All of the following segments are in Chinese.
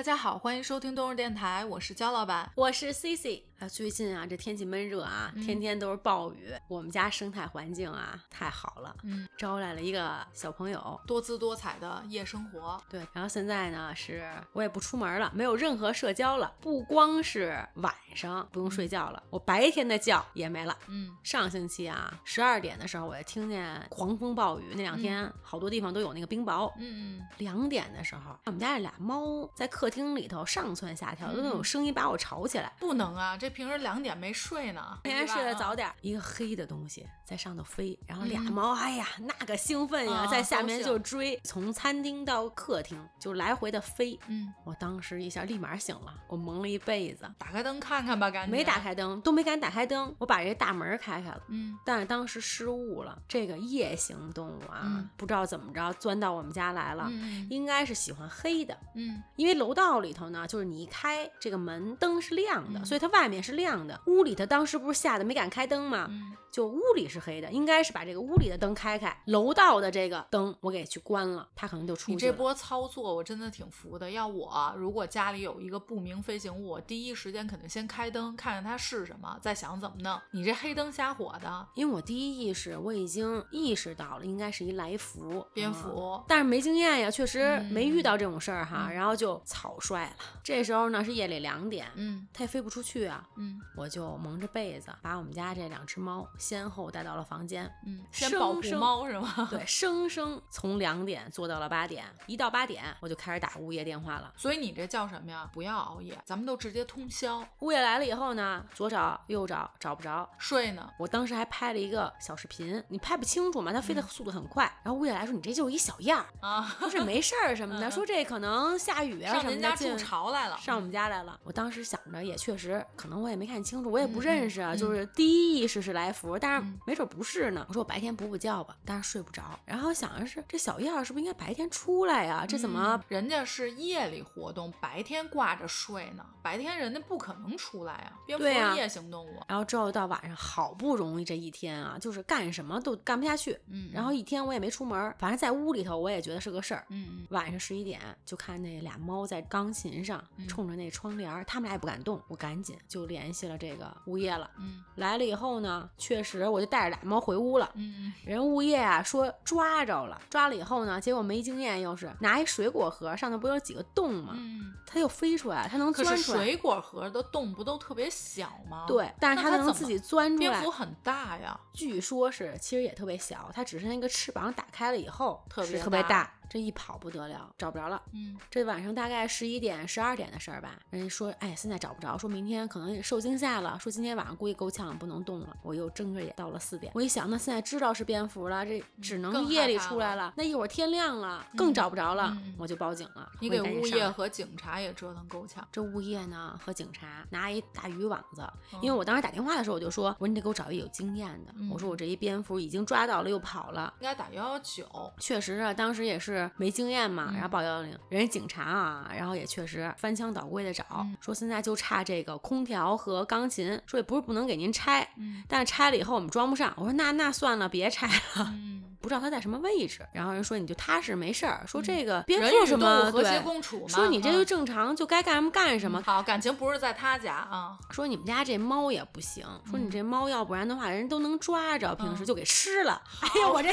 大家好，欢迎收听冬日电台，我是焦老板。我是 C C 啊，最近啊，这天气闷热啊，天天都是暴雨，我们家生态环境啊太好了，嗯，招来了一个小朋友，多姿多彩的夜生活。对，然后现在呢是我也不出门了，没有任何社交了，不光是晚上不用睡觉了，我白天的觉也没了。嗯，上星期啊，十二点的时候我就听见狂风暴雨，那两天好多地方都有那个冰雹。嗯嗯，两点的时候，我们家这俩猫在客厅里头上蹿下跳，都那种声音把我吵起来。不能啊，这平时两点没睡呢，那天睡得早点。一个黑的东西在上头飞，然后俩猫，哎呀，那个兴奋呀，啊在下面就追，从餐厅到客厅就来回的飞。嗯，我当时一下立马醒了，我蒙了一被子，打开灯看看吧，赶紧。没打。开灯，都没敢打开灯，我把这大门开开了。嗯但是当时失误了，这个夜行动物啊，嗯不知道怎么着钻到我们家来了，嗯应该是喜欢黑的。嗯因为楼道里头呢，就是你一开这个门，灯是亮的，嗯所以它外面是亮的。屋里头当时不是吓得没敢开灯吗？嗯就屋里是黑的，应该是把这个屋里的灯开开，楼道的这个灯我给去关了，他可能就出去了。你这波操作我真的挺服的。要我如果家里有一个不明飞行物，我第一时间肯定先开灯，看看它是什么，再想怎么弄。你这黑灯瞎火的，因为我第一意识我已经意识到了，应该是一来福，蝙嗯蝠。但是没经验呀，确实嗯没遇到这种事儿哈，嗯然后就草率了。这时候呢是夜里两点，嗯它也飞不出去啊，嗯我就蒙着被子把我们家这两只猫先后带到了房间，嗯，先保护猫是吗？对，生生从两点做到了八点，一到八点我就开始打物业电话了。所以你这叫什么呀？不要熬夜，咱们都直接通宵物业来了以后呢，左找右找找不着，睡呢。我当时还拍了一个小视频，你拍不清楚嘛，它飞嗯的速度很快。然后物业来说你这就是一小样儿，啊，说是没事儿什么的，说这可能下雨啊上什么的进您家筑巢来了。上我们家来了。我当时想着也确实，可能我也没看清楚，我也不认识啊，就是第一意识是来福，但是嗯没准不是呢。我说我白天补补觉吧，但是睡不着。然后想着是这小燕儿是不是应该白天出来呀？这怎么嗯人家是夜里活动，白天挂着睡呢？白天人家不可能出来啊，蝙蝠夜行动物。然后之后到晚上，好不容易这一天啊，就是干什么都干不下去。嗯，然后一天我也没出门，反正在屋里头我也觉得是个事儿。嗯嗯晚上十一点就看那俩猫在钢琴上嗯冲着那窗帘儿，它们俩也不敢动。我赶紧就联系了这个物业了。嗯来了以后呢，确实我就带着俩猫回屋了。嗯人物业啊说抓着了，抓了以后呢，结果没经验，又是拿一水果盒，上头不有几个洞吗？嗯。它又飞出来，它能钻出来。水果盒的洞不都特别小吗？，对，但是它能自己钻出来蝙蝠。很大呀。据说是其实也特别小，它只是那个翅膀打开了以后特别特别大大，这一跑不得了，找不着了。嗯这晚上大概十一点、十二点的事儿吧，人家说，哎，现在找不着，说明天可能受惊吓了，说今天晚上估计够呛，不能动了。我又睁着眼到了四点，我一想，那现在知道是蝙蝠了，这只更能夜里出来了，那一会儿天亮了，更找不着了，嗯我就报警了。你给物业和警察也折腾够呛。这物业呢和警察拿一大渔网子，嗯因为我当时打电话的时候我就说，我说你得给我找一有经验的，嗯我说我这一蝙蝠已经抓到了又跑了。应该打幺幺九。确实啊，当时也是没经验嘛，嗯然后报幺幺零，人家警察啊，然后也确实翻箱倒柜的找，嗯说现在就差这个空调和钢琴，说也不是不能给您拆，嗯但是拆了以后我们装不上。我说那那算了，别拆了，嗯，不知道它在什么位置。然后人说你就踏实没事儿，说这个蝙嗯人与蝠有什么和谐。共处嘛。说你这嗯就正常，就该干什么干什么。好，感情不是在他家啊。说你们家这猫也不行，说你这猫要不然的话，人都能抓着，平时嗯就给吃了。哎呀，我这。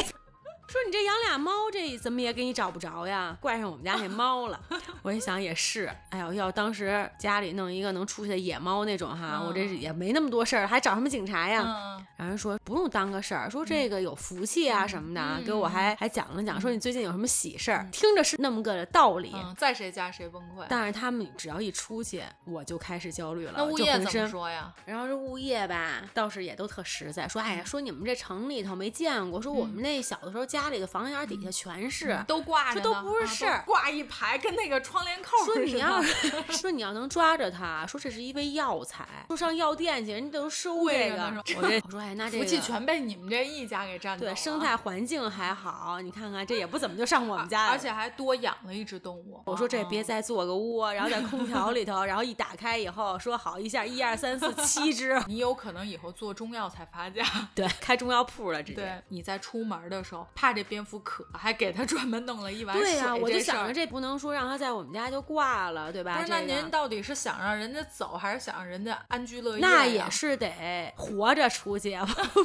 说你这养俩猫，这怎么也给你找不着呀？怪上我们家那猫了。我一想也是，哎呦，要当时家里弄一个能出去的野猫那种哈，嗯我这也没那么多事儿，还找什么警察呀？嗯然后说不用当个事儿，说这个有福气啊什么的，嗯给我还还讲了讲，说你最近有什么喜事儿，听着是那么个道理。嗯，在谁家谁崩溃。但是他们只要一出去，我就开始焦虑了。那物业怎么说呀？然后这物业吧，倒是也都特实在，说哎呀，说你们这城里头没见过，说我们那小的时候家里的房檐底下全是。都挂着，这都不是啊事儿都挂一排，跟那个窗帘扣似的。说你要说你要能抓着它，说这是一味药材，说上药店去，人家都收这个。我这我说哎，那 这个福气全被你们这一家给占走了。对生态环境还好，你看看这也不怎么就上我们家来了。而且还多养了一只动物。我说这嗯别再做个窝，然后在空调里头，然后一打开以后说好一下，一二三四七只，你有可能以后做中药才发家。对，开中药铺了直接。对，你在出门的时候，怕怕这蝙蝠渴，还给他专门弄了一碗水。对呀、我就想着这不能说让他在我们家就挂了，对吧？不是，那您到底是想让人家走，还是想让人家安居乐业、那也。是得活着出去，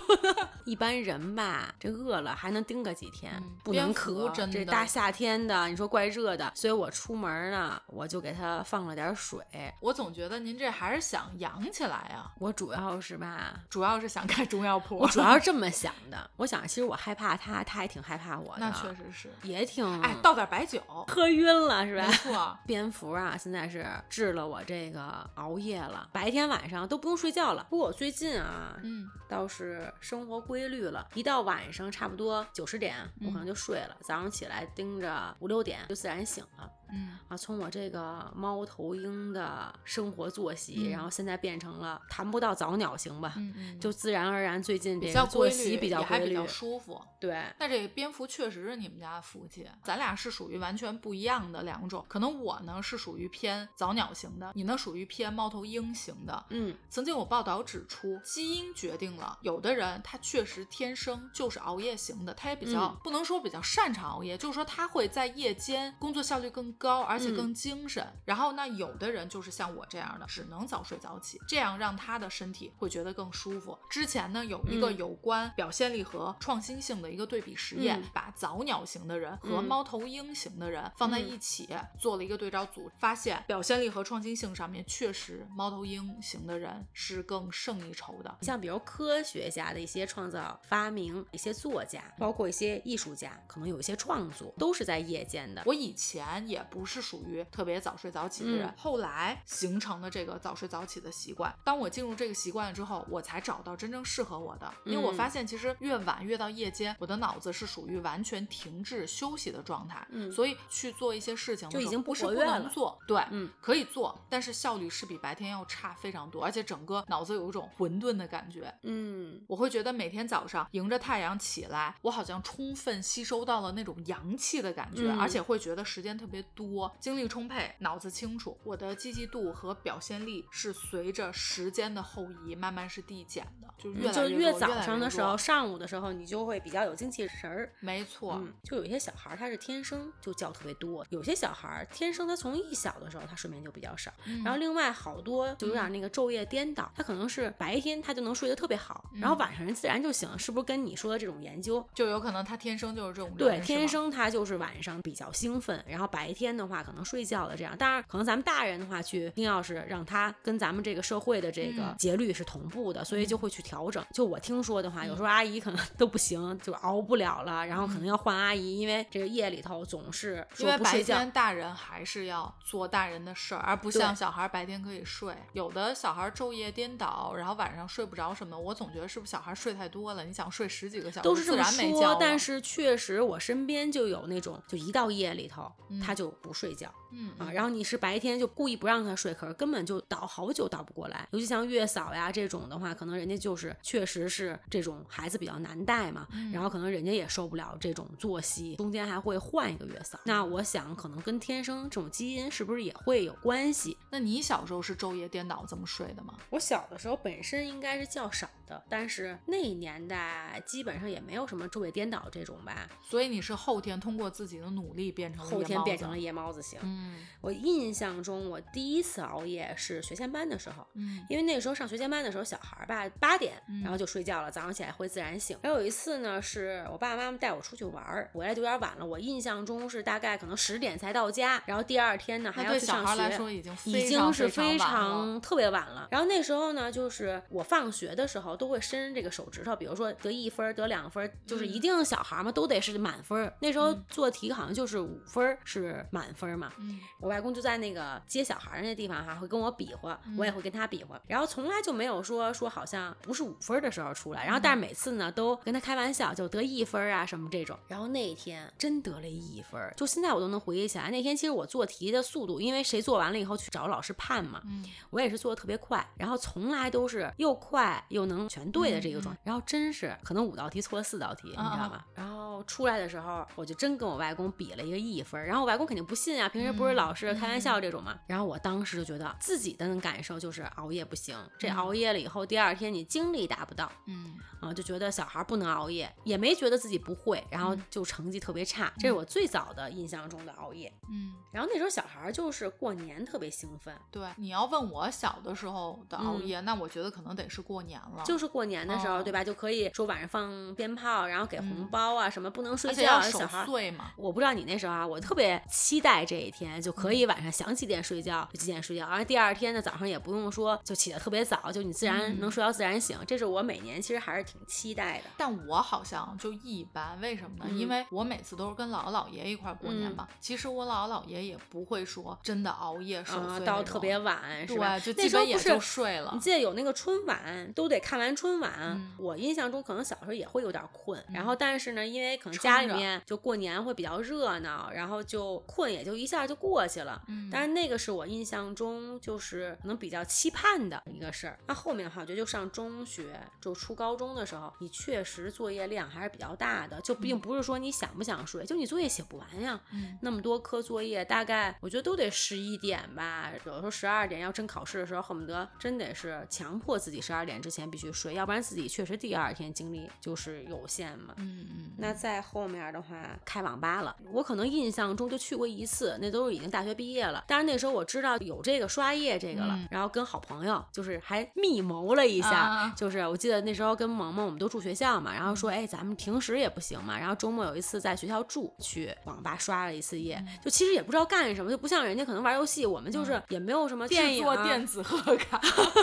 一般人吧，这饿了还能盯个几天，嗯不能渴。真的这大夏天的，你说怪热的，所以我出门呢，我就给他放了点水。我总觉得您这还是想养起来呀，我主要是吧，主要是想开中药铺。我主要是这么想的。我想，其实我害怕它，它还挺害怕我的。那确实是，也挺哎，倒点白酒，喝晕了是吧没？错。蝙蝠啊，现在是治了我这个熬夜了，白天晚上都不用睡觉了。不过我最近啊，嗯，倒是生活规律了，一到晚上差不多九十点，我可能就睡了，早上起来盯着五六点就自然醒了。嗯，啊，从我这个猫头鹰的生活作息，嗯然后现在变成了谈不到早鸟型吧，嗯嗯，就自然而然最近这比较规律，息比较规律也还比较，舒服。对，那这个蝙蝠确实是你们家的福气，咱俩是属于完全不一样的两种。可能我呢是属于偏早鸟型的，你呢属于偏猫头鹰型的。嗯曾经有报道指出，基因决定了有的人他确实天生就是熬夜型的，他也比较、嗯不能说比较擅长熬夜，就是说他会在夜间工作效率更高，而且嗯更精神。然后呢，有的人就是像我这样的，只能早睡早起，这样让他的身体会觉得更舒服。之前呢，有一个嗯有关表现力和创新性的一个对比实验，嗯把早鸟型的人和嗯猫头鹰型的人放在一起、做了一个对照组，发现表现力和创新性上面确实猫头鹰型的人是更胜一筹的。像比如科学家的一些创造发明，一些作家，包括一些艺术家，可能有一些创作都是在夜间的。我以前也不是属于特别早睡早起的人，嗯。后来形成的这个早睡早起的习惯。当我进入这个习惯了之后，我才找到真正适合我的。因为我嗯发现，其实越晚越到夜间，我的脑子是属于完全停滞休息的状态，嗯。所以去做一些事情就已经不不是不能做，对，嗯。可以做，但是效率是比白天要差非常多，而且整个脑子有一种混沌的感觉。嗯，我会觉得每天早上迎着太阳起来，我好像充分吸收到了那种阳气的感觉，嗯。而且会觉得时间特别多，精力充沛，脑子清楚。我的积极度和表现力是随着时间的后移慢慢是递减的，就是越来就越早上的时候，越越上午的时候，你就会比较有精气神儿。没错，嗯，就有一些小孩儿他是天生就觉特别多，有些小孩儿天生他从一小的时候他睡眠就比较少，嗯然后另外好多就有点那个昼夜颠倒，他可能是白天他就能睡得特别好，然后嗯晚上人自然就醒了，是不是跟你说的这种研究？就有可能他天生就是这种对，天生他就是晚上比较兴奋，然后白天的话可能睡觉的这样。当然，可能咱们大人的话去，一定要是让他跟咱们这个社会的这个嗯节律是同步的，所以就会去调整。就我听说的话，有时候阿姨可能都不行，就熬不了了，然后可能要换阿姨，因为这个夜里头总是因为白天。大人还是要做大人的事儿，而不像小孩白天可以睡。有的小孩昼夜颠倒，然后晚上睡不着什么，我总觉得是不是小孩睡太多了？你想睡十几个小时，都是这么自然没觉说，但是确实我身边就有那种，就一到夜里头，他嗯就不睡觉，嗯啊，然后你是白天就故意不让他睡，可是根本就倒好久倒不过来。尤其像月嫂呀这种的话，可能人家就是确实是这种孩子比较难带嘛，嗯然后可能人家也受不了这种作息，中间还会换一个月嫂。那我想可能跟天生这种基因是不是也会有关系？那你小时候是昼夜颠倒这么睡的吗？我小的时候本身应该是较少的，但是那年代基本上也没有什么昼夜颠倒这种吧，所以你是后天通过自己的努力变成了后天变成了夜猫子型。嗯我印象中，我第一次熬夜是学前班的时候，嗯因为那时候上学前班的时候，小孩儿吧八点嗯，然后就睡觉了，早上起来会自然醒。然后有一次呢，是我爸爸妈妈带我出去玩儿，回来就有点晚了。我印象中是大概可能十点才到家，然后第二天呢还要去上小孩来学。说已经已经是非非常特别晚了。然后那时候呢，就是我放学的时候都会伸这个手指头，比如说得一分儿、得两分儿，就是一定小孩嘛都得是满分儿。那时候嗯做题好像就是五分儿是满分儿嘛，嗯。我外公就在那个接小孩儿那地方哈，会跟我比划，嗯。我也会跟他比划，然后从来就没有说说好像不是五分儿的时候出来，然后嗯但是每次呢都跟他开玩笑，就得一分儿啊什么这种。然后那一天真得了一分儿，就现在我都能回忆起来，那天其实我做题的速度，因为谁做完了以后去找老师判嘛，嗯。我也是做的特别快，然后从来都是又快又能全对的这个嗯状态，然后真是可能五道题错了四道题，你知道啊吗？然后出来的时候，我就真跟我外公比了一个一分儿，然后我外公肯定定不信啊，平时不是老是开玩笑这种嘛。然后我当时就觉得自己的感受就是熬夜不行，这熬夜了以后，第二天你精力达不到，嗯啊，就觉得小孩不能熬夜，也没觉得自己不会，然后就成绩特别差。这是我最早的印象中的熬夜。嗯，然后那时候小孩就是过年特别兴奋，对，你要问我小的时候的熬夜，那我觉得可能得是过年了，就是过年的时候，哦对吧？就可以说晚上放鞭炮，然后给红包啊，什么不能睡觉，小孩。岁嘛。我不知道你那时候啊，我特别期待这一天，就可以晚上想几点睡觉就几点睡觉，然后第二天呢早上也不用说就起得特别早，就你自然嗯能睡到自然醒。这是我每年其实还是挺期待的。但我好像就一般，为什么呢？嗯因为我每次都是跟姥姥姥爷一块儿过年嘛。其实我姥姥姥爷也不会说真的熬夜守啊、岁、到特别。晚是吧？对，就那时候也就睡了你。记得有那个春晚，都得看完春晚。嗯我印象中可能小时候也会有点困，然后但是呢，因为可能家里面就过年会比较热闹，然后就困也就一下就过去了。嗯但是那个是我印象中就是可能比较期盼的一个事儿。那后面的话，我觉得就上中学，就初高中的时候，你确实作业量还是比较大的，就并不是说你想不想睡，就你作业写不完呀。嗯那么多科作业，大概我觉得都得十一点吧，有的时候十二点。要真考试的时候，恨不得真得是强迫自己十二点之前必须睡，要不然自己确实第二天精力就是有限嘛。嗯嗯，那再后面的话，开网吧了，我可能印象中就去过一次，那都是已经大学毕业了。但是那时候我知道有这个刷夜这个了，嗯。然后跟好朋友就是还密谋了一下，啊 就是我记得那时候跟萌萌我们都住学校嘛，然后说哎咱们平时也不行嘛，然后周末有一次在学校住，去网吧刷了一次夜，就其实也不知道干什么，就不像人家可能玩游戏，我们就是也没有什么电制影电子贺卡，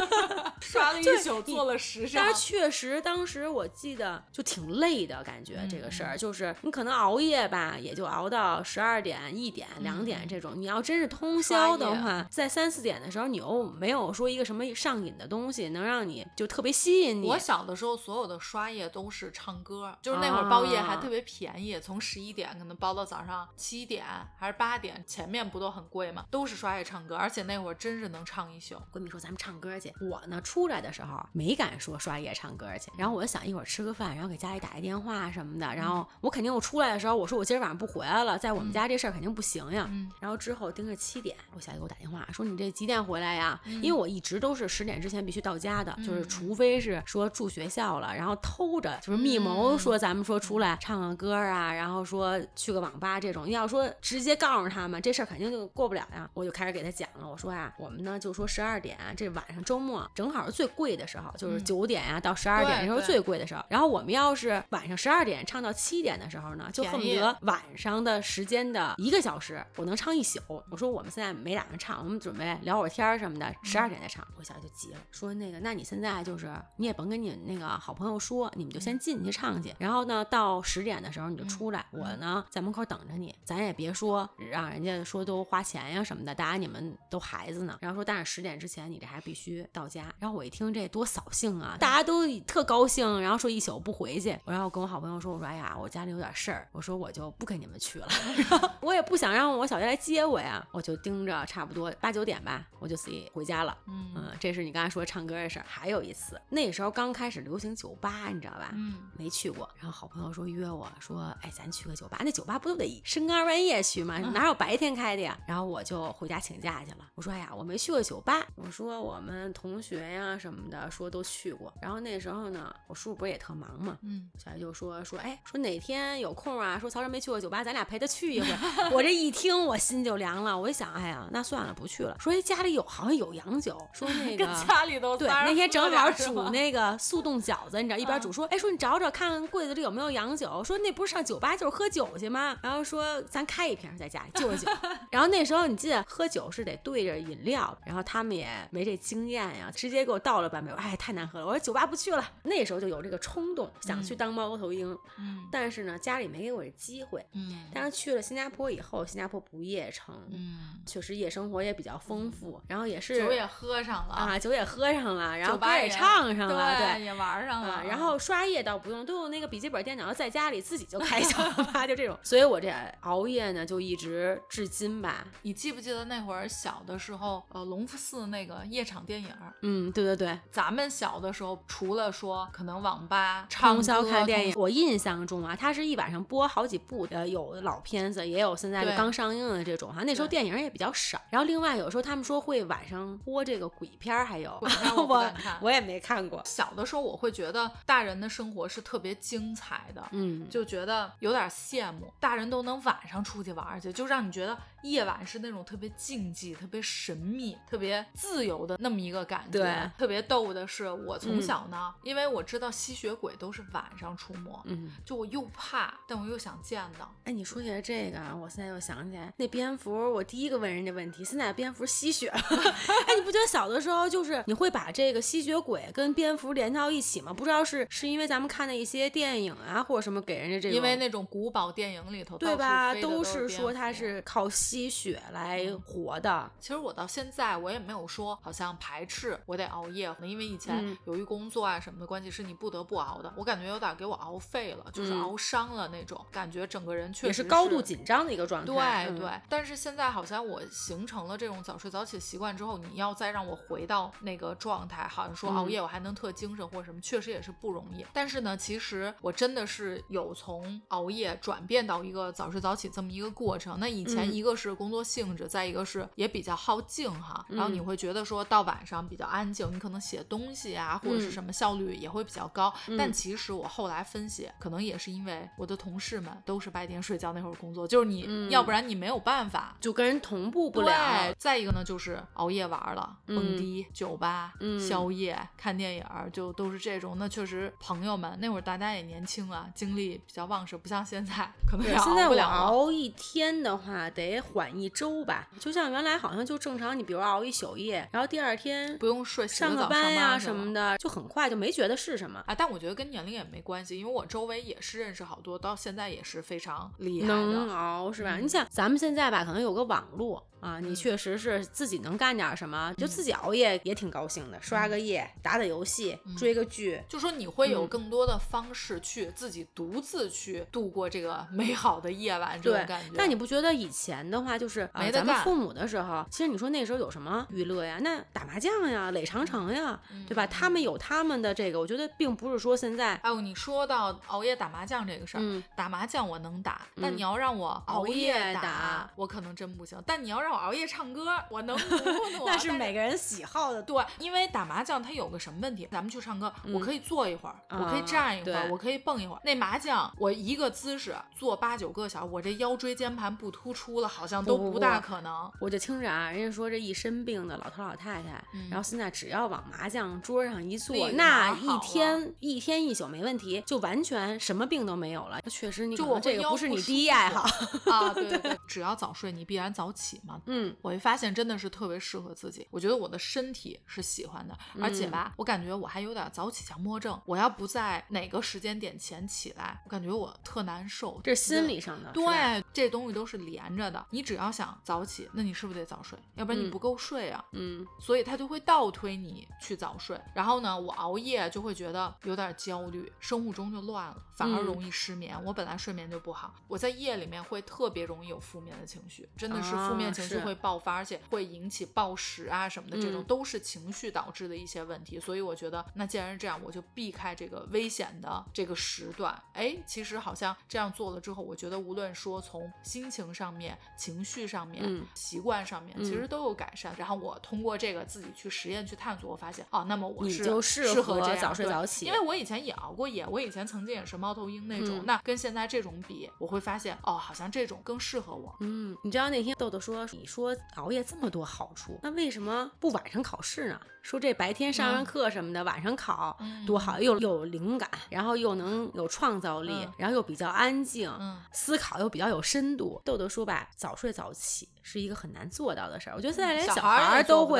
刷了一宿，做了十张但。是确实，当时我记得就挺累的感觉，这个事儿就是你可能熬夜吧，也就熬到十二点、一点、两点这种。你要真是通宵的话，在三四点的时候，你又没有说一个什么上瘾的东西能让你就特别吸引你。我小的时候，所有的刷夜都是唱歌，就是那会儿包夜还特别便宜，从十一点可能包到早上七点还是八点，前面不都很贵吗？都是刷夜唱歌，而且那会儿真是能唱一宿。闺蜜说咱们唱歌去，我呢出来的时候没敢说刷夜唱歌去，然后我就想一会儿吃个饭，然后给家里打一电话什么的，然后我肯定我出来的时候我说我今儿晚上不回来了，在我们家这事儿肯定不行呀。嗯然后之后盯着七点，我小姨给我打电话说你这几点回来呀？因为我一直都是十点之前必须到家的，就是除非是说住学校了，然后偷着就是密谋说咱们说出来唱个歌啊，然后说去个网吧这种，要说直接告诉他们这事儿肯定就过不了呀。我就开始给他讲了，我说呀，我们呢就说十二点这晚上周末正好是最贵的时候，就是九点呀到十二点那时候最贵的时候。然后我们要是晚上十二点唱到七点的时候呢，就恨不得晚上的时间的一个小时，我能唱一宿。我说我们现在没打算唱，我们准备聊会儿天儿什么的，十二点再唱。我小姨就急了，说那个，那你现在就是你也甭跟你那个好朋友说，你们就先进去唱去，然后呢到十点的时候你就出来，我呢在门口等着你，咱也别说让人家说都花钱呀什么的，大家你们都孩子呢。然后说但是十点之前你这还必须到家。然后我一听这多扫兴啊，大家都特高兴，然后说一宿不回去，然后跟我好朋友说，我说哎呀我家里有点事儿，我说我就不跟你们去了，然后我也不想让我小姨来接我呀，我就盯着差不多八九点吧，我就自己回家了。嗯嗯，这是你刚才说唱歌的事儿。还有一次，那时候刚开始流行酒吧，你知道吧？嗯，没去过。然后好朋友说约我说，哎，咱去个酒吧。那酒吧不都得深更半夜去吗？哪有白天开的呀？然后我就回家请假去了。我说，哎呀，我没去过酒吧。我说我们同学呀什么的说都去过。然后那时候呢，我叔不是也特忙嘛，嗯，小姨就说说，哎，说哪天有空啊？说曹晨没去过酒吧，咱俩陪他去一回。我这一听，我心就凉了。我一想，哎呀，那算了，不去了。说哎，家里有好像有洋酒，说那个 跟家里都对，那天正好煮那个速冻饺子，你知道，一边嗯煮说，哎，说你找找看看柜子里有没有洋酒，说那不是上酒吧就是喝酒去吗？然后说咱开一瓶在家里就是酒。然后那时候你记得喝酒是得对着饮料，然后他们也没这经验呀，直接给我倒了半杯，我哎太难喝了，我说酒吧不去了。那时候就有这个冲动想去当猫头鹰，嗯但是呢家里没给我这机会。嗯但是去了新加坡以后，新加坡不夜城，嗯，确实夜生活也比较丰富，然后也是酒也喝上了啊，酒也喝上了，然后歌也酒吧也唱上了，对，也玩上了啊，，然后刷夜倒不用，都用那个笔记本电脑，在家里自己就开小酒吧，就这种。所以我这熬夜呢，就一直至今吧。你记不记得那会儿小的时候，呃，隆福寺那个夜场电影？嗯，对对对，咱们小的时候，除了说可能网吧唱通宵看电影，我印象中啊，它是一晚上播好几部，呃，有的老片子，也有现在对刚上映的这种哈，那时候电影也比较少。然后另外有时候他们说会晚上播这个鬼片儿，还有我我也没看过。小的时候我会觉得大人的生活是特别精彩的，嗯，就觉得有点羡慕，大人都能晚上出去玩儿去，就让你觉得夜晚是那种特别禁忌、特别神秘、特别自由的那么一个感觉。对特别逗的是，我从嗯小呢，因为我知道吸血鬼都是晚上出没，嗯，就我又怕，但我又想见到。哎，你说起来这个啊，我现在又想起来那蝙蝠，我第一个问人家问题，现在蝙蝠吸血了。哎，你不觉得小的时候就是你会把这个吸血鬼跟蝙蝠连到一起吗？不知道是是因为咱们看的一些电影啊，或者什么给人家这种，因为那种古堡电影里头，对吧，都都是是说它是靠吸血来活的。其实我到现在我也没有说好像排斥我得熬夜，因为以前嗯由于工作啊什么的关系，是你不得不熬的。我感觉有点给我熬废了，就是嗯熬伤了那种感觉，整个人确实也是高度紧张的一个状态。嗯对对，但是现在好像我形成了这种早睡早起的习惯之后，你要再让我回到那个状态，好像说熬嗯夜我还能特精神或者什么，确实也是不容易。但是呢，其实我真的是有从熬夜转变到一个早睡早起这么一个过程。那以前嗯一个是工作性质，再一个是也比较好静哈，然后你嗯会觉得说到晚上比较安静，你可能写东西啊或者是嗯什么效率也会比较高。但嗯其实我后来分析，可能也是因为我的同事们都是白天睡觉那会儿工作，就是你、嗯要不然你没有办法。就跟人同步不对了。，再一个呢，就是熬夜玩了，嗯蹦迪、酒吧、嗯宵夜、看电影儿，就都是这种。那确实，朋友们那会儿大家也年轻啊，精力比较旺盛，不像现在可能对，也现在我熬不了了。熬一天的话，得缓一周吧。就像原来好像就正常，你比如熬一宿夜，然后第二天不用睡，洗上个班呀。什么的，就很快就没觉得是什么。啊，但我觉得跟年龄也没关系，因为我周围也是认识好多，到现在也是非常厉害的能。熬是吧？嗯你想咱们现在吧，可能有个网络啊，你嗯确实是自己能干点什么，就自己熬夜也挺高兴的，刷个夜，打打游戏，嗯追个剧。就说你会有嗯更多的方式去自己独自去度过这个美好的夜晚，这对种感觉。但你不觉得以前的话，就是呃，没咱们父母的时候，其实你说那时候有什么娱乐呀？那打麻将呀、垒长城呀，对吧？嗯他们有他们的这个，我觉得并不是说现在，哎呦，你说到熬夜打麻将这个事儿，嗯打麻将我能打，但嗯你要让我熬夜夜打我可能真不行。但你要让我熬夜唱歌，我能努努。那是每个人喜好的。对，因为打麻将它有个什么问题？咱们去唱歌，我可以坐一会儿，我可以啊站一会儿，我可以蹦一会儿。那麻将我一个姿势坐八九个小时，我这腰椎间盘不突出了，好像都不不大不可能。我就听着啊，人家说这一身病的老头老太太，嗯然后现在只要往麻将桌上一坐，那一天一天一宿没问题，就完全什么病都没有了。确实，你就我这个不是你第一爱好。啊，对对对，只要早睡，你必然早起嘛。嗯，我会发现真的是特别适合自己。我觉得我的身体是喜欢的，而且嗯吧，我感觉我还有点早起强迫症。我要不在哪个时间点前起来，我感觉我特难受。这是心理上的，对，这东西都是连着的。你只要想早起，那你是不是得早睡？要不然你嗯不够睡啊。嗯，所以它就会倒推你去早睡。然后呢，我熬夜就会觉得有点焦虑，生物钟就乱了，反而嗯容易失眠。我本来睡眠就不好，我在夜里面会特别容易有负面的情绪，真的是负面啊情绪会爆发，而且会引起暴食啊什么的，这种嗯都是情绪导致的一些问题。所以我觉得，那既然是这样，我就避开这个危险的这个时段。哎，其实好像这样做了之后，我觉得无论说从心情上面、情绪上面、嗯习惯上面，其嗯实都有改善。然后我通过这个自己去实验去探索，我发现哦，那么我你是就适合早睡早起，因为我以前也熬过夜，我以前曾经也是猫头鹰那种，嗯那跟现在这种比，我会发现哦，好像这种更适合我。嗯，你知道那天豆豆说，你说熬夜这么多好处，那为什么不晚上考试呢？说这白天上上嗯。课什么的，晚上考嗯。多好，又又有灵感，然后又能有创造力，嗯。然后又比较安静，嗯。思考又比较有深度。豆豆说吧，早睡早起是一个很难做到的事儿，我觉得现在连小小孩儿都会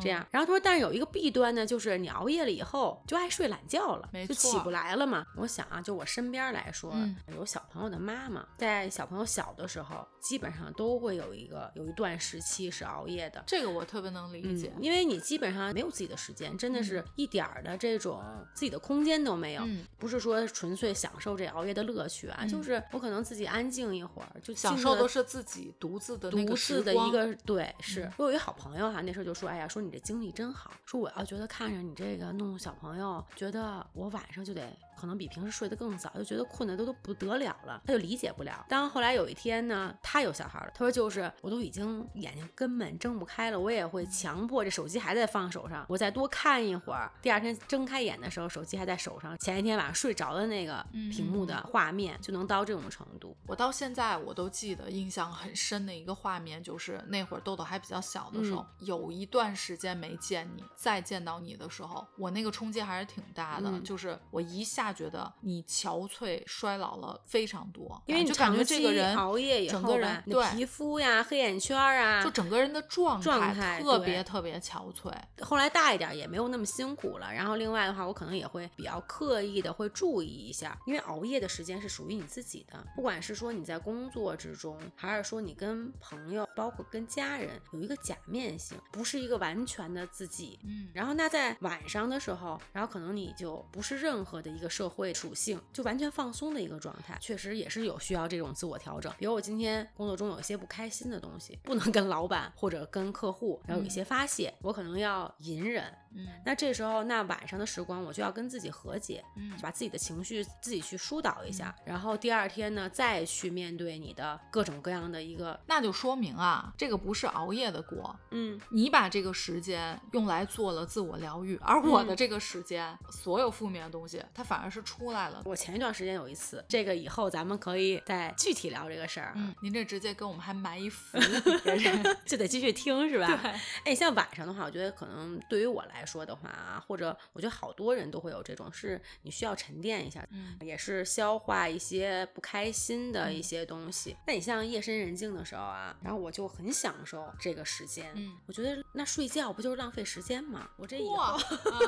这样。然后他说，但是有一个弊端呢，就是你熬夜了以后就爱睡懒觉了，就起不来了嘛。我想啊，就我身边来说，嗯有小朋友的妈妈，在小朋友小的时候，基本上都会有一个有一段时期是熬夜的。这个我特别能理解。嗯，因为你基本上没有自己的时间，真的是一点儿的这种自己的空间都没有。嗯不是说纯粹享受这熬夜的乐趣啊，嗯就是我可能自己安静一会儿，就享受的是自己独自的那独个时的一个对是嗯。我有一好朋友哈，那时候就说，哎呀，说你这精力真好，说我要觉得看着你这个弄小朋友，觉得我晚上就得可能比平时睡得更早，就觉得困得都都不得了了，他就理解不了。当后来有一天呢，他有小孩了，他说就是我都已经眼睛根本睁不开了，我也会强迫这手机还在放手上，我再多看一会儿，第二天睁开眼的时候手机还在手上，前一天晚上睡着的那个屏幕的画面就能到这种程度。我到现在我都记得印象很深的一个画面，就是那会儿豆豆还比较小的时候，有一段时间没见你，再见到你的时候，我那个冲击还是挺大的，嗯就是我一下觉得你憔悴衰老了非常多，因为你就感觉这个人熬夜以后对皮肤呀、黑眼圈啊，就整个人的状状态特别特别憔悴。后来大一点也没有那么辛苦了。然后另外的话，我可能也会比较刻意的会注意一下，因为熬夜的时间是属于你自己的，不管是说你在工作之中，还是说你跟朋友，包括跟家人有一个假面性，不是一个完全的自己。嗯，然后那在晚上的时候，然后可能你就不是任何的一个社会属性，就完全放松的一个状态，确实也是有需要这种自我调整。比如我今天工作中有一些不开心的东西，不能跟老板或者跟客户，然后有一些发泄，我可能要隐忍。嗯。那这时候，那晚上的时光，我就要跟自己和解，嗯。把自己的情绪自己去疏导一下，然后第二天呢，再去面对你的各种各样的一个，那就说明啊，这个不是熬夜的锅，嗯，你把这个时间用来做了自我疗愈，而我的嗯。这个时间，所有负面的东西，它反而是出来了。我前一段时间有一次，这个以后咱们可以再具体聊这个事儿啊，嗯，您这直接跟我们还埋一伏笔，就得继续听是吧？对，哎，像晚上的话，我觉得可能对于我来说的话啊，或者我觉得好多人都会有这种，是你需要沉淀一下，嗯也是消化一些不开心的一些东西。那你像夜深人静的时候啊，然后我就很享受这个时间，嗯我觉得那睡觉不就是浪费时间吗？我这以哇后。啊！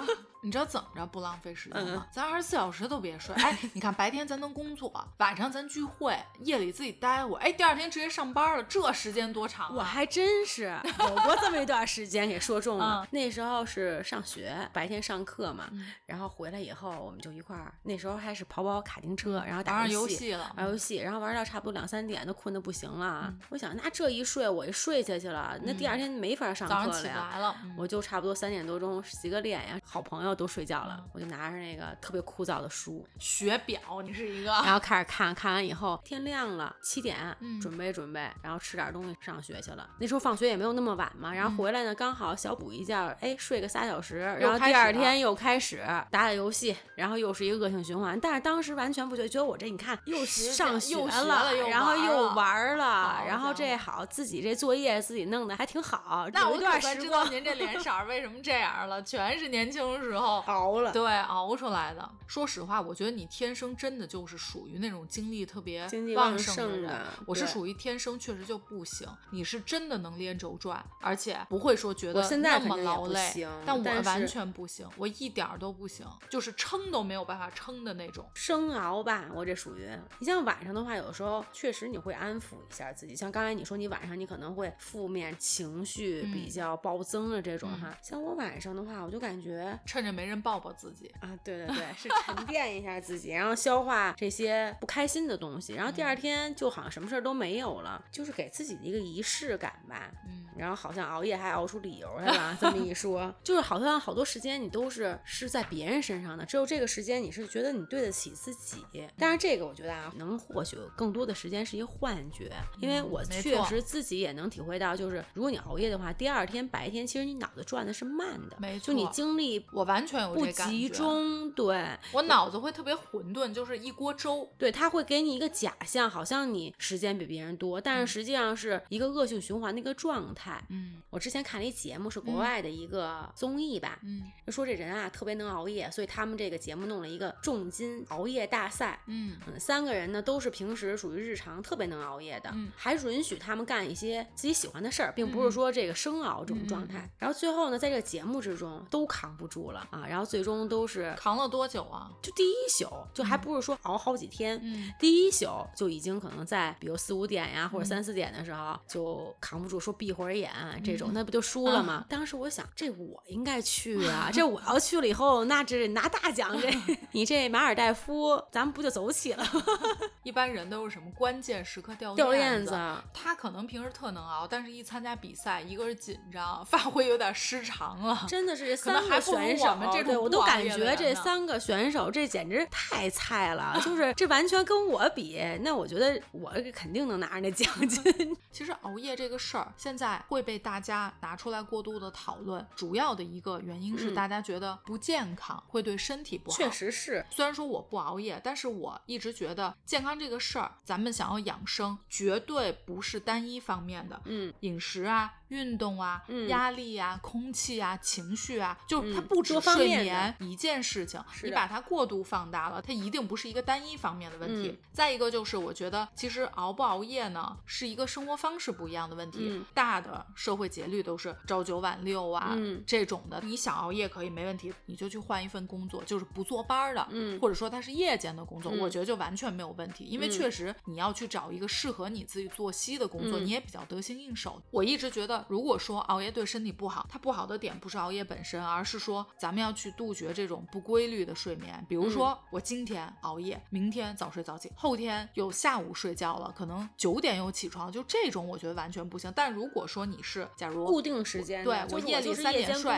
你知道怎么着不浪费时间吗？嗯咱二十四小时都别睡。哎，你看白天咱能工作，晚上咱聚会，夜里自己待会，哎，第二天直接上班了，这时间多长、啊？我还真是有过这么一段时间，给说中了。嗯那时候是上学，白天上课嘛，嗯然后回来以后我们就一块儿，那时候还是跑跑卡丁车，然后打玩上游游戏了，玩游戏，然后玩到差不多两三点，都困得不行了。嗯我想，那这一睡，我一睡下去了，那第二天没法上早上起课了呀。来了，嗯我就差不多三点多钟洗个脸呀，好朋友都睡觉了，嗯我就拿着那个特别枯燥的书，学表，你是一个，然后开始看，看完以后天亮了，七点，嗯准备准备，然后吃点东西上学去了。那时候放学也没有那么晚嘛，然后回来呢，刚好小补一觉，哎，睡个仨小时，然后第二天又开始打打游戏，然后又是一个恶性循环。但是当时完全不觉得，觉得我这你看又上学了又然后又玩了，然后这好，自己这作业自己弄的还挺好。那我有一段可算时光知道您这脸色为什么这样了，全是年轻时候 熬了，对熬出来的。说实话，我觉得你天生真的就是属于那种精力特别旺旺盛盛的人。我是属于天生确实就不行，你是真的能连轴转，而且不会说觉得现在那么劳累行。但完全不行，我一点儿都不行，就是撑都没有办法撑的那种。生熬吧，我这属于你像晚上的话，有时候确实你会安抚一下自己。像刚才你说，你晚上你可能会负面情绪嗯比较暴增的这种嗯哈。像我晚上的话，我就感觉趁着没人抱抱自己，啊，对对对，是沉淀一下自己，然后消化这些不开心的东西，然后第嗯二天就好像什么事儿都没有了，就是给自己的一个仪式感吧。嗯，然后好像熬夜还熬出理由来了，这么一说，就是好像好多时间你都是是在别人身上的，只有这个时间你是觉得你对得起自己。但是这个我觉得啊，能获取更多的时间是一个幻觉，因为我确实自己也能体会到，就是如果你熬夜的话，第二天白天其实你脑子转的是慢的，没错就你精力我完全有不集，中，对。我脑子会特别混沌，就是一锅粥。对，他会给你一个假象，好像你时间比别人多，但嗯是实际上是一个恶性循环的一个状态。嗯我之前看了一节目，是国嗯外的一个综艺吧，嗯就说这人啊特别能熬夜，所以他们这个节目弄了一个重金熬夜大赛。嗯嗯，三个人呢都是平时属于日常特别能熬夜的，嗯还允许他们干一些自己喜欢的事儿，并不嗯是说这个生熬这种状态。然后最后呢，在这个节目之中都扛不住了啊，然后最终都是扛了多久啊？就第一宿，就还不是说熬好几天，嗯第一宿就已经可能在比如四五点呀，或者嗯三四点的时候就扛不住，说闭会儿眼这种，嗯那不就输了吗？当时我想，这我应该去啊，这我要去了以后，那这拿大奖，这 你这马尔代夫，咱们不就走起了？一般人都是什么关键时刻掉掉链链子，他可能平时特能熬，但是一参加比赛，一个是紧张，发挥有点失常了，真的是这三个选手对我都感觉这三个选手这简直太菜了，就是这完全跟我比，那我觉得我肯定能拿着那奖金。其实熬夜这个事儿，现在会被大家拿出来过度的讨论，主要的一个原因是嗯大家觉得不健康，会对身体不好。确。实是，虽然说我不熬夜，但是我一直觉得健康这个事儿，咱们想要养生，绝对不是单一方面的。嗯，饮食啊、运动啊、嗯。压力啊、空气啊、情绪啊，就它嗯不止睡眠一件事情，你把它过度放大了，它一定不是一个单一方面的问题。嗯。再一个就是，我觉得其实熬不熬夜呢，是一个生活方式不一样的问题。嗯。大的社会节律都是朝九晚六啊、嗯。这种的，你想熬夜可以没问题，你就去换一份工作，就是不坐班儿的，嗯。或者说它是夜间的工作，嗯。我觉得就完全没有问题，因为嗯。确实你要去找一个适合你自己作息的工作，嗯。你也比较得心应手。我一直觉得，如果说熬夜对身体不好，它不好的点不是熬夜本身，而是说咱们要去杜绝这种不规律的睡眠。比如嗯说，我今天熬夜，明天早睡早起，后天又下午睡觉了，可能九点又起床，就这种我觉得完全不行。但如果说你是假如固定时间的，对就是夜里三点睡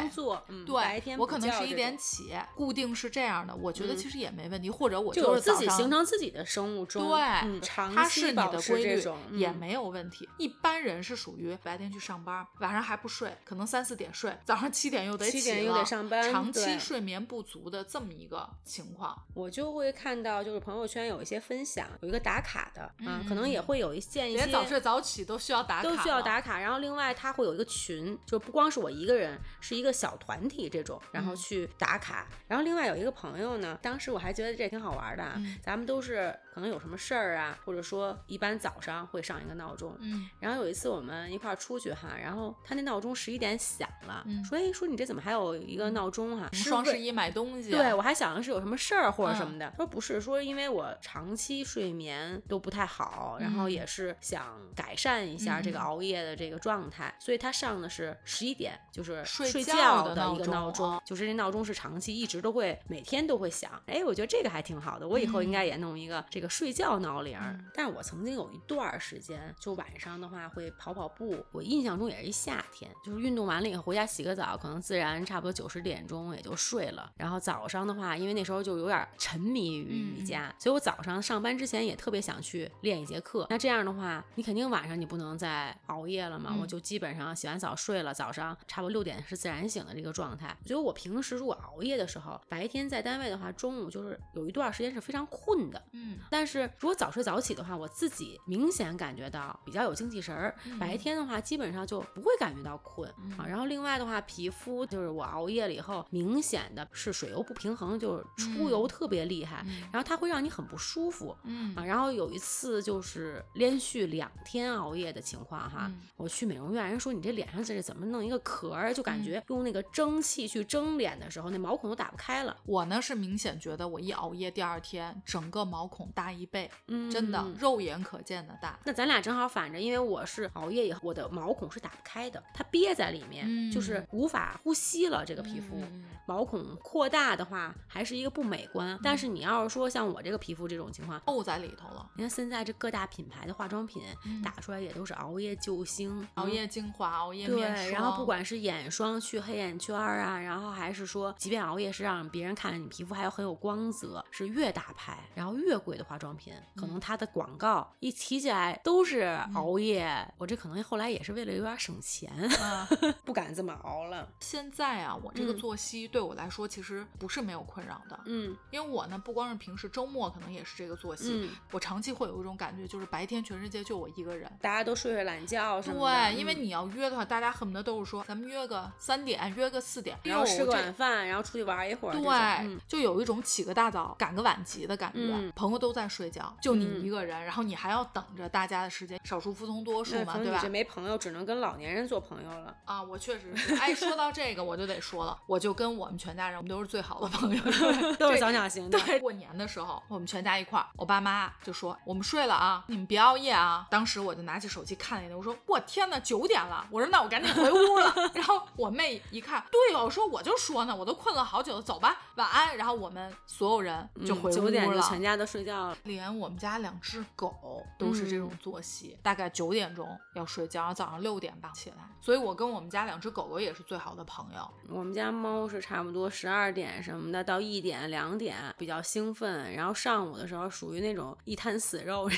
对，白天我可能十一点起，固定是这样的，我觉得嗯其实也没问题。或者我就是自己形成自己的生物钟，对，嗯，长它是你期保的规律持这种，嗯也没有问题。一般人是属于白天去上班，晚上还不睡，可能三四点睡，早上七点又得7起点又得上班长期睡眠不足的这么一个情况。我就会看到，就是朋友圈有一些分享，有一个打卡的啊，嗯可能也会有一建一些连早睡早起都需要打卡，都需要。打卡，然后另外他会有一个群，就不光是我一个人，是一个小团体这种，然后嗯去打卡。然后另外有一个朋友呢，当时我还觉得这挺好玩的咱们都是可能有什么事儿啊，或者说一般早上会上一个闹钟。嗯然后有一次我们一块儿出去哈，然后他那闹钟十一点响了，嗯说哎说你这怎么还有一个闹钟哈、是双十一买东西，对，我还想的是有什么事儿或者什嗯么的。他说不是，说因为我长期睡眠都不太好，然后嗯也是想改善一下这个嗯熬夜的这个状态，所以他上的是十一点，就是睡睡觉的一个闹钟闹钟，哦就是这闹钟是长期一直都会每天都会响。哎，我觉得这个还挺好的，我以后应该也弄一个这个睡觉闹铃儿。嗯但是我曾经有一段儿时间，就晚上的话会跑跑步，我印象中也是一夏天，就是运动完了以后回家洗个澡，可能自然差不多九十点钟也就睡了。然后早上的话，因为那时候就有点沉迷于瑜伽，所以我早上上班之前也特别想去练一节课。那这样的话，你肯定晚上你不能再熬夜了嘛，嗯我就基本上洗完澡睡了，早上差不多六点是自然醒的这个状态。我觉得我平时如果熬夜的时候，白天在单位的话，中午就是有一段时间是非常困的。嗯但是如果早睡早起的话，我自己明显感觉到比较有精气神儿。嗯白天的话，基本上就不会感觉到困、嗯啊。然后另外的话，皮肤就是我熬夜了以后，明显的是水油不平衡，就是出油特别厉害，嗯然后它会让你很不舒服。嗯啊，然后有一次就是连续两天熬夜的情况哈，嗯我去美容院，人说你这脸上这是怎么弄一个壳儿，就感嗯觉用那个蒸汽去蒸脸的时候，那毛孔都打不开了。我呢是明显觉得我一熬夜，第二天整个毛孔大一倍，嗯，真的肉眼可见的大。那咱俩正好反着，因为我是熬夜以后，我的毛孔是打不开的，它憋在里面，嗯就是无法呼吸了。这个皮肤、嗯毛孔扩大的话，还是一个不美观。但是你要是说像我这个皮肤这种情况，沤在里头了，你看现在这各大品牌的化妆品、嗯打出来也都是熬夜救星，熬嗯夜精华、熬夜对，面霜，然后不管是眼霜去黑眼圈啊，然后还是说，即便熬夜是让别人看着你皮肤还有很有光泽，是越大牌，然后越贵的化妆品，可能它的广告一提起来都是熬夜。我这可能后来也是为了有点省钱，啊，不敢这么熬了。现在啊，我这个嗯作息对我来说其实不是没有困扰的，嗯因为我呢不光是平时周末可能也是这个作息，嗯，我长期会有一种感觉，就是白天全世界就我一个人。大家都睡睡懒觉什么的，对，因为嗯你要约的话，大家恨不得都是说咱们约个三点，约个四点，然后吃个晚饭，然后出去玩一会儿，对，嗯就有一种起个大早赶个晚集的感觉。嗯朋友都在睡觉，就你嗯一个人，然后你还要等着大家的时间，少数服从多数嘛，对吧这？没朋友，只能跟老年人做朋友了。啊，我确实是。哎，说到这个，我就得说了，我就跟我们全家人，我们都是最好的朋友，都是这小鸟型的。对，过年的时候，我们全家一块儿，我爸妈就说我们睡了啊，你们别熬夜啊。当时我就拿起手机看了一眼，我说我天呐，九点了，我说那我赶紧回屋了。然后我妹一看，对哦，我说我就说呢，我都困了好久了，走吧，晚安。然后我们所有人就回屋嗯九点就了。全家都睡觉了。连我们家两只狗都是这种作息，大概九点钟要睡觉，然后早上六点点吧起来。所以我跟我们家两只狗狗也是最好的朋友。我们家猫是差不多十二点什么的到一点两点比较兴奋，然后上午的时候属于那种一滩死肉，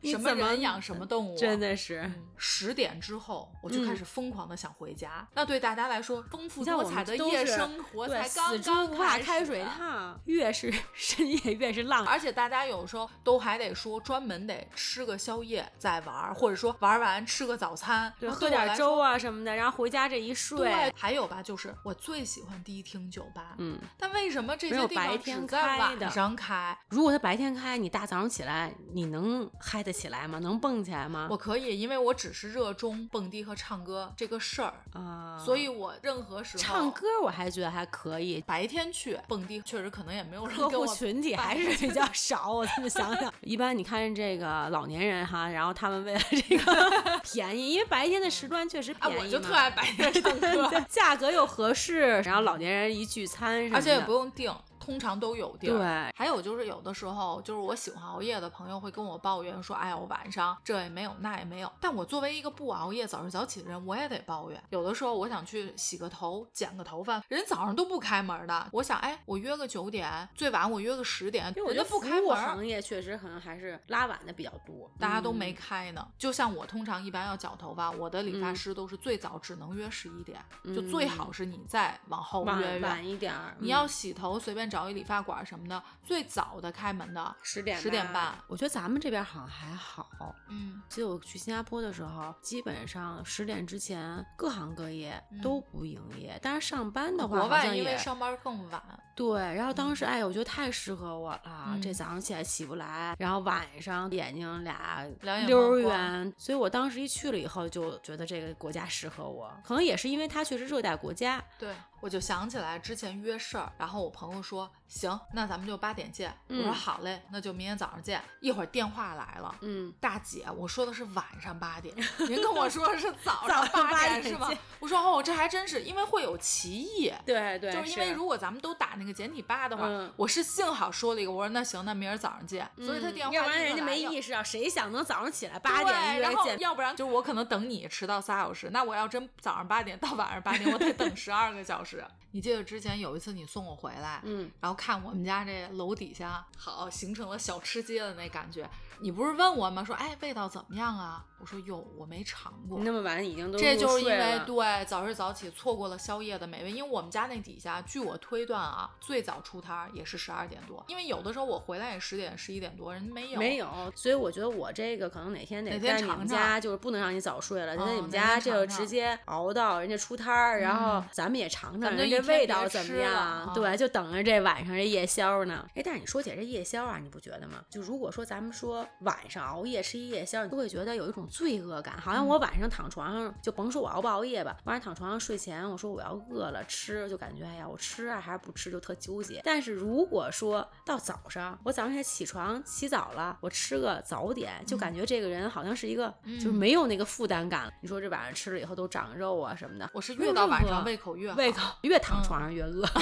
你 什么人养什么动物，真的是。十点之后，我就开始疯狂的想回家。那对大家来说，丰富多彩的夜生活才刚刚不怕开始水烫，越是深夜越是浪。而且大家有时候都还得说专门得吃个宵夜再玩，或者说玩完吃个早餐，对，喝点粥。啊什么的，然后回家这一睡，对，还有吧，就是我最喜欢迪厅酒吧，嗯，但为什么这些地方白天只在开的晚上开？如果它白天开，你大早上起来，你能嗨得起来吗？能蹦起来吗？我可以，因为我只是热衷蹦迪和唱歌这个事儿，啊，所以我任何时候唱歌我还觉得还可以，白天去蹦迪，确实可能也没有人客跟我户群体还是比较少。我这么想想，一般你看这个老年人哈，然后他们为了这个 便宜，因为白天的时段确实啊，便宜嘛，我就特爱白天唱歌，对，价格又合适，然后老年人一聚餐什么的，而且也不用定。通常都有地儿。对，还有就是有的时候，就是我喜欢熬夜的朋友会跟我抱怨说：“哎呀，我晚上这也没有，那也没有。”但我作为一个不熬夜、早睡早起的人，我也得抱怨。有的时候我想去洗个头、剪个头发，人早上都不开门的。我想，哎，我约个九点，最晚我约个十点，因为我觉得不开门。行业确实可能还是拉晚的比较多，大家都没嗯开呢，就像我通常一般要绞头发，我的理发嗯师都是最早只能约十一点，就最好是你再往后约晚一点儿。你要洗头，随便找一理发馆什么的，最早的开门的十点10点半我觉得咱们这边好像还好。嗯，记得我去新加坡的时候，基本上十点之前各行各业嗯都不营业，但是上班的话国好像也外因为上班更晚，对。然后当时哎，我觉得太适合我了，嗯这早上起来起不来，然后晚上眼睛俩两眼溜圆，所以我当时一去了以后就觉得这个国家适合我，可能也是因为它确实热带国家，对，我就想起来之前约事儿，然后我朋友说行，那咱们就八点见。我说嗯好嘞，那就明天早上见。一会儿电话来了。嗯，大姐，我说的是晚上八点，您跟我 说的是早早上八点是吗？我说哦，这还真是，因为会有歧义。对对，就是因为如果咱们都打那个简体八的话，嗯我是幸好说了一个，我说那行，那明儿早上见。所以他电话嗯要不然人家没意识到，谁想能早上起来八点对，然后约见？要不然就是我可能等你迟到仨小时，那我要真早上八点到晚上八点，我得等十二个小时。你记得之前有一次你送我回来，嗯，然后看我们家这楼底下好形成了小吃街的那感觉，你不是问我吗？说哎味道怎么样啊？我说哟我没尝过。那么晚已经都这就是因为对早睡早起错过了宵夜的美味，因为我们家那底下，据我推断啊，最早出摊儿也是十二点多，因为有的时候我回来也十点十一点多，人没有没有，所以我觉得我这个可能哪天得哪天在你们家，就是不能让你早睡了，就在你们家这个尝尝直接熬到人家出摊儿，然后嗯咱们也尝尝这味道怎么样，啊对，就等着这晚上这夜宵呢。哎，但是你说起来这夜宵啊，你不觉得吗？就如果说咱们说晚上熬夜吃一夜宵，你都会觉得有一种罪恶感，好嗯像我晚上躺床上，就甭说我熬不熬夜吧，晚上躺床上睡前，我说我要饿了吃，就感觉哎呀，我吃啊还是不吃，就特纠结。但是如果说到早上，我早上起床起早了，我吃个早点，就感觉这个人好像是一个，就是没有那个负担感了。你说这晚上吃了以后都长肉啊什么的，我是越到晚上胃胃口越好胃口越躺床上越饿。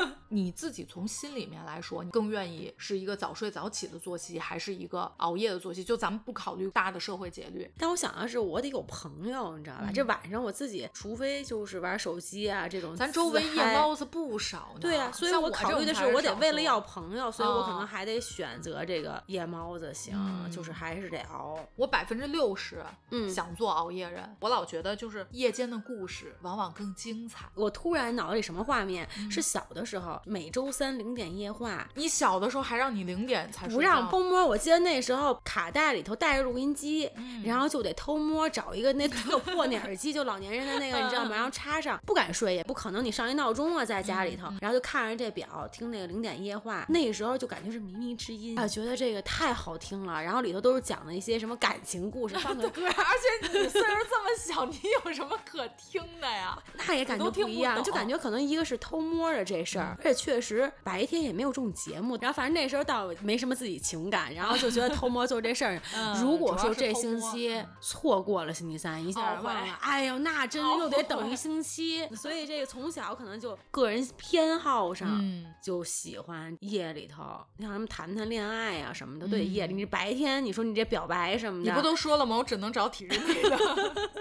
你自己从心里面来说，你更愿意是一个早睡早起的作息，还是一个熬夜的作息？就咱们不考虑大的社会节律，但我想的是，我得有朋友，你知道吧？这晚上我自己，除非就是玩手机啊这种，咱周围夜猫子不少呢。对啊，所以我考虑的是，我得为了要朋友，所以我可哦能还得选择这个夜猫子型，嗯就是还是得熬。我百分之六十嗯想做熬夜人。我老觉得就是夜间的故事往往更精彩。我突然脑子里什么画面？嗯是小的时候，每周三零点夜话。你小的时候还让你零点才不睡觉 让偷摸，我记得那时候卡带里头带着录音机，嗯。然后就得偷摸找一个那特破 那耳机，就老年人的那个，你知道吗？然后插上，不敢睡，也不可能你上一闹钟啊，在家里头，嗯然后就看着这表听那个零点夜话，那时候就感觉是靡靡之音啊，觉得这个太好听了，然后里头都是讲的一些什么感情故事，放个歌，而且你岁数这么小，你有什么可听的呀？那也感觉不不一样，就感觉可能一个是偷摸的这事儿，而且确实白天也没有这种节目，然后反正那时候倒没什么自己情感，然后就觉得偷摸做这事儿。嗯如果说这星期嗯错过了星期三，一下懊忘了悔，哎呦，那真懊又得等一星期。所以这个从小可能就个人偏好上。嗯，就喜欢夜里头，你像他们谈谈恋爱啊、什么的，对夜里。嗯你白天你说你这表白什么的，你不都说了吗？我只能找体制内的。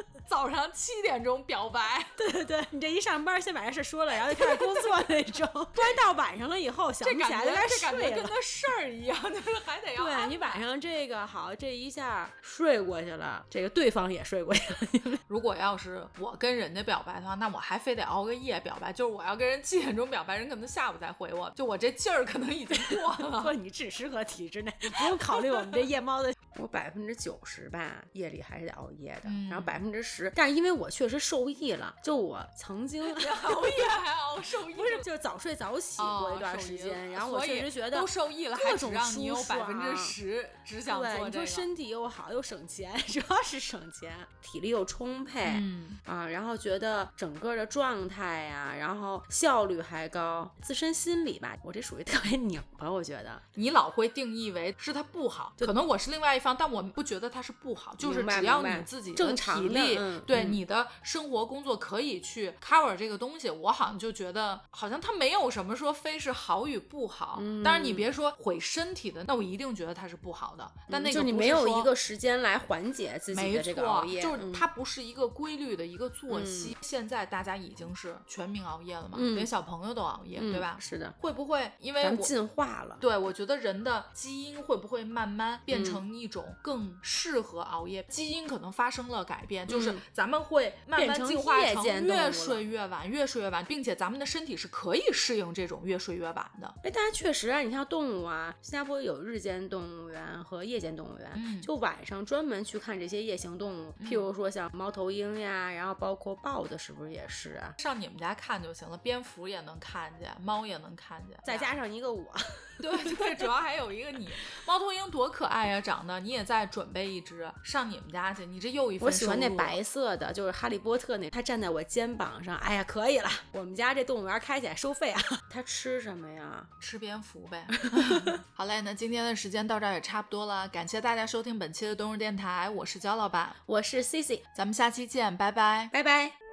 早上七点钟表白。对对对，你这一上班先把这事说了，然后就开始工作那种，不然到晚上了以后想这感觉不起来就该这感觉睡了。跟那事儿一样，就是还得要对你晚上这个好，这一下睡过去了，这个对方也睡过去了。如果要是我跟人家表白的话，那我还非得熬个夜表白，就是我要跟人七点钟表白，人可能下午再回我，就我这劲儿可能已经过了。不，你只适合体制内，不用考虑我们这夜猫的。我百分之九十吧，夜里还是得熬夜的，嗯然后百分之十，但是因为我确实受益了，就我曾经熬 夜还熬受益，不是就是早睡早起哦过一段时间，了然后我确实觉得都受益了，各种让你有舒百分之十只想对，做这个。你说身体又好又省钱，主要是省钱，体力又充沛。嗯，啊，然后觉得整个的状态呀、然后效率还高，自身心理吧，我这属于特别拧巴，我觉得。你老会定义为是它不好，可能我是另外一方，但我不觉得它是不好，就是只要你自己的体力，嗯对、嗯你的生活工作可以去 cover 这个东西，我好像就觉得好像它没有什么说非是好与不好。嗯当然你别说毁身体的，那我一定觉得它是不好的。但那个就你没有一个时间来缓解自己没的这个熬错，夜，就是嗯它不是一个规律的一个作息。现在大家已经是全民熬夜了嘛，嗯连小朋友都熬夜，嗯对吧？是的，会不会因为我进化了。对，我觉得人的基因会不会慢慢变嗯成一种更适合熬夜？基因可能发生了改变，就是嗯咱们会慢慢变成进化成夜间越睡越晚，越睡越晚，并且咱们的身体是可以适应这种越睡越晚的。哎，但是确实啊，你像动物啊，新加坡有日间动物园和夜间动物园，嗯就晚上专门去看这些夜行动物，譬如说像猫头鹰呀，然后包括豹子，是不是也是啊？上你们家看就行了，蝙蝠也能看见，猫也能看见，再加上一个我，对对，主要还有一个你，猫头鹰多可爱呀、长得，你也再准备一只上你们家去，你这又一份我喜欢那白色的，就是哈利波特那，它站在我肩膀上，哎呀，可以了，我们家这动物园开起来收费啊。它吃什么呀？吃蝙蝠呗。好嘞，那今天的时间到这儿也差不多了，感谢大家收听本期的冬日电台，我是焦老板，我是 C C，咱们下期见，拜拜。拜拜。